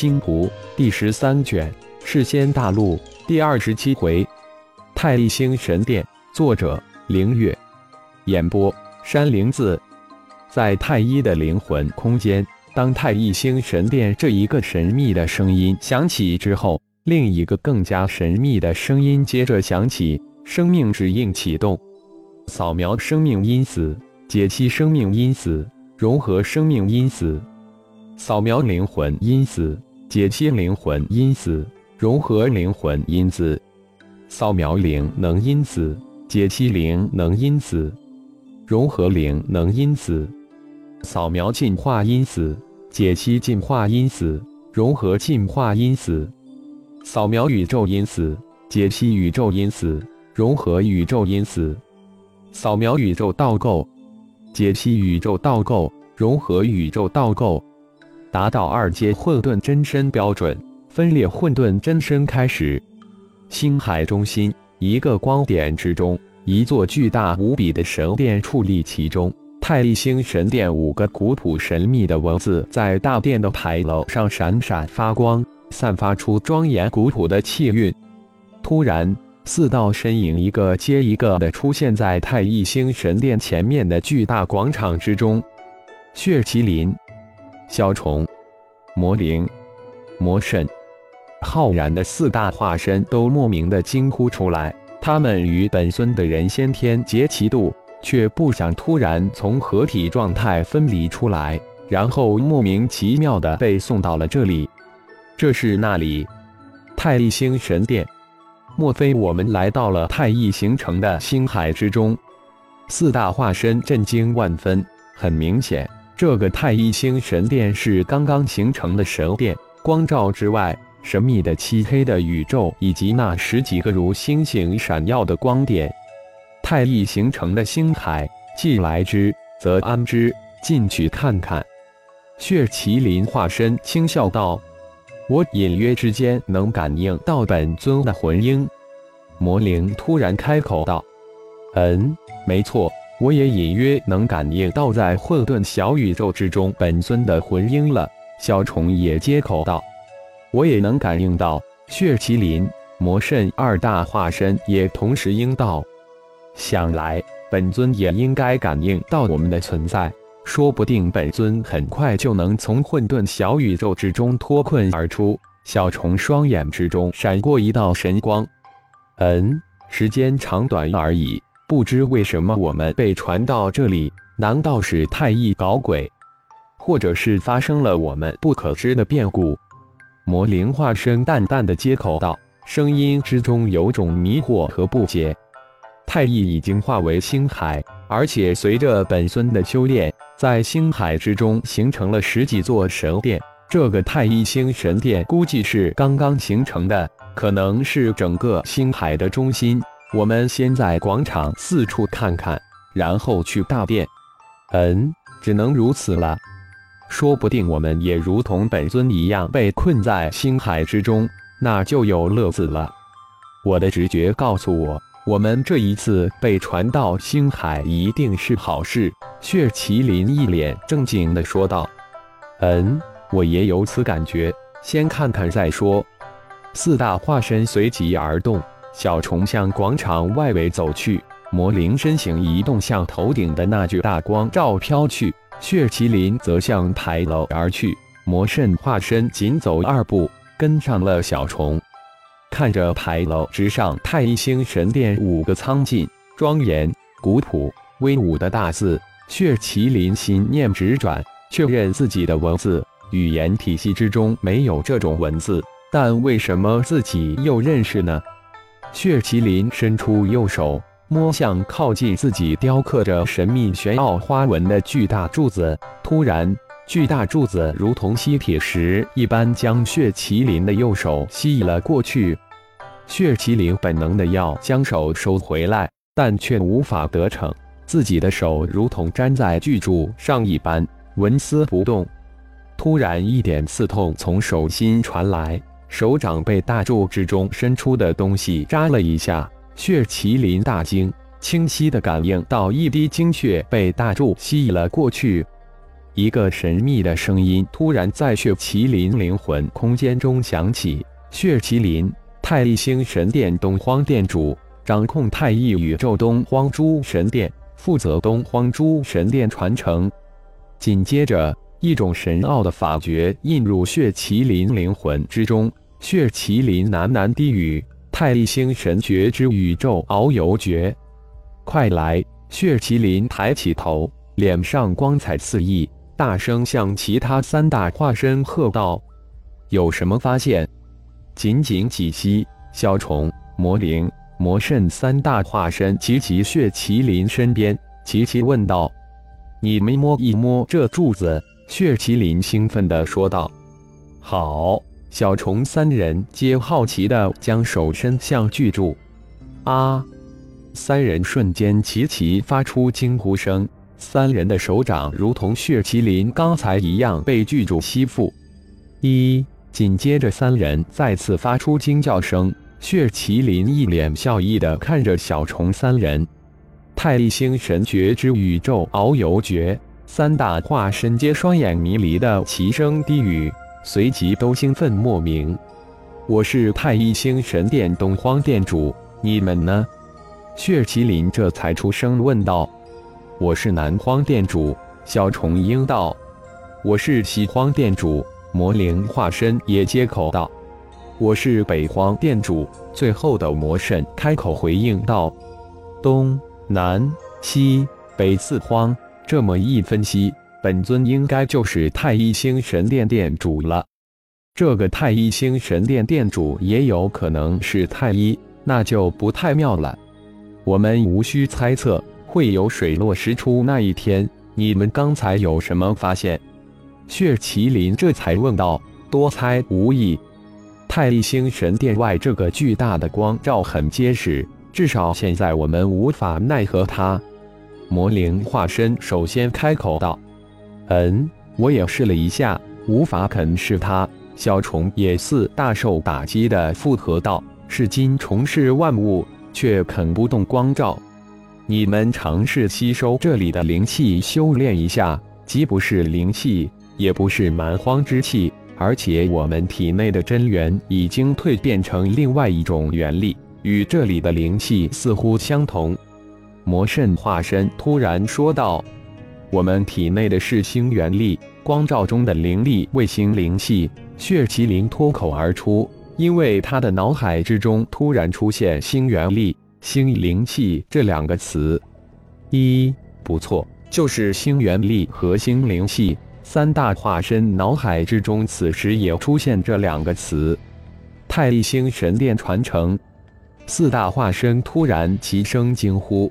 星图》第十三卷，世仙大陆第二十七回，太一星神殿，作者：凌月，演播：山灵子。在太一的灵魂空间，当太一星神殿这一个神秘的声音响起之后，另一个更加神秘的声音接着响起：生命指印启动，扫描生命因子，解析生命因子，融合生命因子。扫描灵魂因子，解析灵魂因子，融合灵魂因子；扫描灵能因子，解析灵能因子，融合灵能因子；扫描进化因子，解析进化因子，融合进化因子；扫描宇宙因子，解析宇宙因子，融合宇宙因子；扫描宇宙倒构，解析宇宙倒构，融合宇宙倒构。达到二阶混沌真身标准，分裂混沌真身开始。星海中心一个光点之中，一座巨大无比的神殿矗立其中。太一星神殿五个古朴神秘的文字在大殿的牌楼上闪闪发光，散发出庄严古朴的气韵。突然，四道身影一个接一个的出现在太一星神殿前面的巨大广场之中。血麒麟。小虫、魔灵、魔神、浩然的四大化身都莫名的惊呼出来。他们与本尊的人先天结其度，却不想突然从合体状态分离出来，然后莫名其妙的被送到了这里。这是那里？太一星神殿？莫非我们来到了太一形成的星海之中？四大化身震惊万分。很明显。这个太一星神殿是刚刚形成的神殿，光照之外，神秘的漆黑的宇宙以及那十几个如星星闪耀的光点，太一形成的星海，既来之则安之，进去看看。血麒麟化身轻笑道：“我隐约之间能感应到本尊的魂婴。”魔灵突然开口道：“嗯，没错。”我也隐约能感应到在混沌小宇宙之中本尊的魂婴了。小虫也接口道：“我也能感应到。”血麒麟、魔圣二大化身也同时应道：“想来本尊也应该感应到我们的存在，说不定本尊很快就能从混沌小宇宙之中脱困而出。”小虫双眼之中闪过一道神光：“嗯，时间长短而已。”不知为什么我们被传到这里？难道是太乙搞鬼，或者是发生了我们不可知的变故？魔灵化身淡淡的接口道，声音之中有种迷惑和不解。太乙已经化为星海，而且随着本尊的修炼，在星海之中形成了十几座神殿。这个太一星神殿估计是刚刚形成的，可能是整个星海的中心。我们先在广场四处看看，然后去大殿。嗯，只能如此了。说不定我们也如同本尊一样被困在星海之中，那就有乐子了。我的直觉告诉我，我们这一次被传到星海一定是好事。血麒麟一脸正经地说道：“嗯，我也有此感觉。先看看再说。”四大化身随即而动。小虫向广场外围走去，魔灵身形移动，向头顶的那具大光照飘去。血麒麟则向牌楼而去，魔圣化身紧走二步，跟上了小虫。看着牌楼之上太一星神殿五个苍劲、庄严、古朴、威武的大字，血麒麟心念直转，确认自己的文字语言体系之中没有这种文字，但为什么自己又认识呢？血麒麟伸出右手，摸向靠近自己雕刻着神秘玄奥花纹的巨大柱子。突然，巨大柱子如同吸铁石一般，将血麒麟的右手吸引了过去。血麒麟本能的要将手收回来，但却无法得逞。自己的手如同粘在巨柱上一般，纹丝不动。突然，一点刺痛从手心传来。手掌被大柱之中伸出的东西扎了一下，血麒麟大惊，清晰的感应到一滴精血被大柱吸引了过去。一个神秘的声音突然在血麒麟灵魂空间中响起：“血麒麟，太一星神殿东荒殿主，掌控太一宇宙东荒诸神殿，负责东荒诸神殿传承。”紧接着，一种神奥的法诀印入血麒麟灵魂之中。血麒麟喃喃低语：“太一星神诀之宇宙遨游诀，快来！”血麒麟抬起头，脸上光彩四溢。大声向其他三大化身喝道：“有什么发现？”仅仅几息，小虫、魔灵、魔圣三大化身齐齐血麒麟身边，齐齐问道：“你们摸一摸这柱子？”血麒麟兴奋地说道：“好！”小虫三人皆好奇地将手伸向巨柱。啊！三人瞬间齐齐发出惊呼声。三人的手掌如同血麒麟刚才一样被巨柱吸附。一，紧接着三人再次发出惊叫声。血麒麟一脸笑意地看着小虫三人。太一星神诀之宇宙遨游诀，三大化身皆双眼迷离的齐声低语，随即都兴奋莫名。我是太一星神殿东荒殿主，你们呢？血麒麟这才出声问道。我是南荒殿主，小虫应道；我是西荒殿主，魔灵化身也接口道；我是北荒殿主，最后的魔神开口回应道：东南西北四荒，这么一分析，本尊应该就是太一星神殿殿主了。这个太一星神殿殿主也有可能是太一，那就不太妙了。我们无需猜测。会有水落石出那一天。你们刚才有什么发现？血麒麟这才问道。多猜无益。太一星神殿外这个巨大的光照很结实，至少现在我们无法奈何它。魔灵化身首先开口道：“嗯，我也试了一下，无法啃噬它。”小虫也似大受打击的附和道：“是金虫是万物，却啃不动光照。”你们尝试吸收这里的灵气，修炼一下，既不是灵气，也不是蛮荒之气，而且我们体内的真元已经蜕变成另外一种元力，与这里的灵气似乎相同。魔圣化身突然说道：“我们体内的是星元力，光照中的灵力为星灵气。”血麒麟脱口而出，因为他的脑海之中突然出现星元力。星灵气这两个词，一不错，就是星元力和星灵气。三大化身脑海之中此时也出现这两个词。太一星神殿传承，四大化身突然齐声惊呼。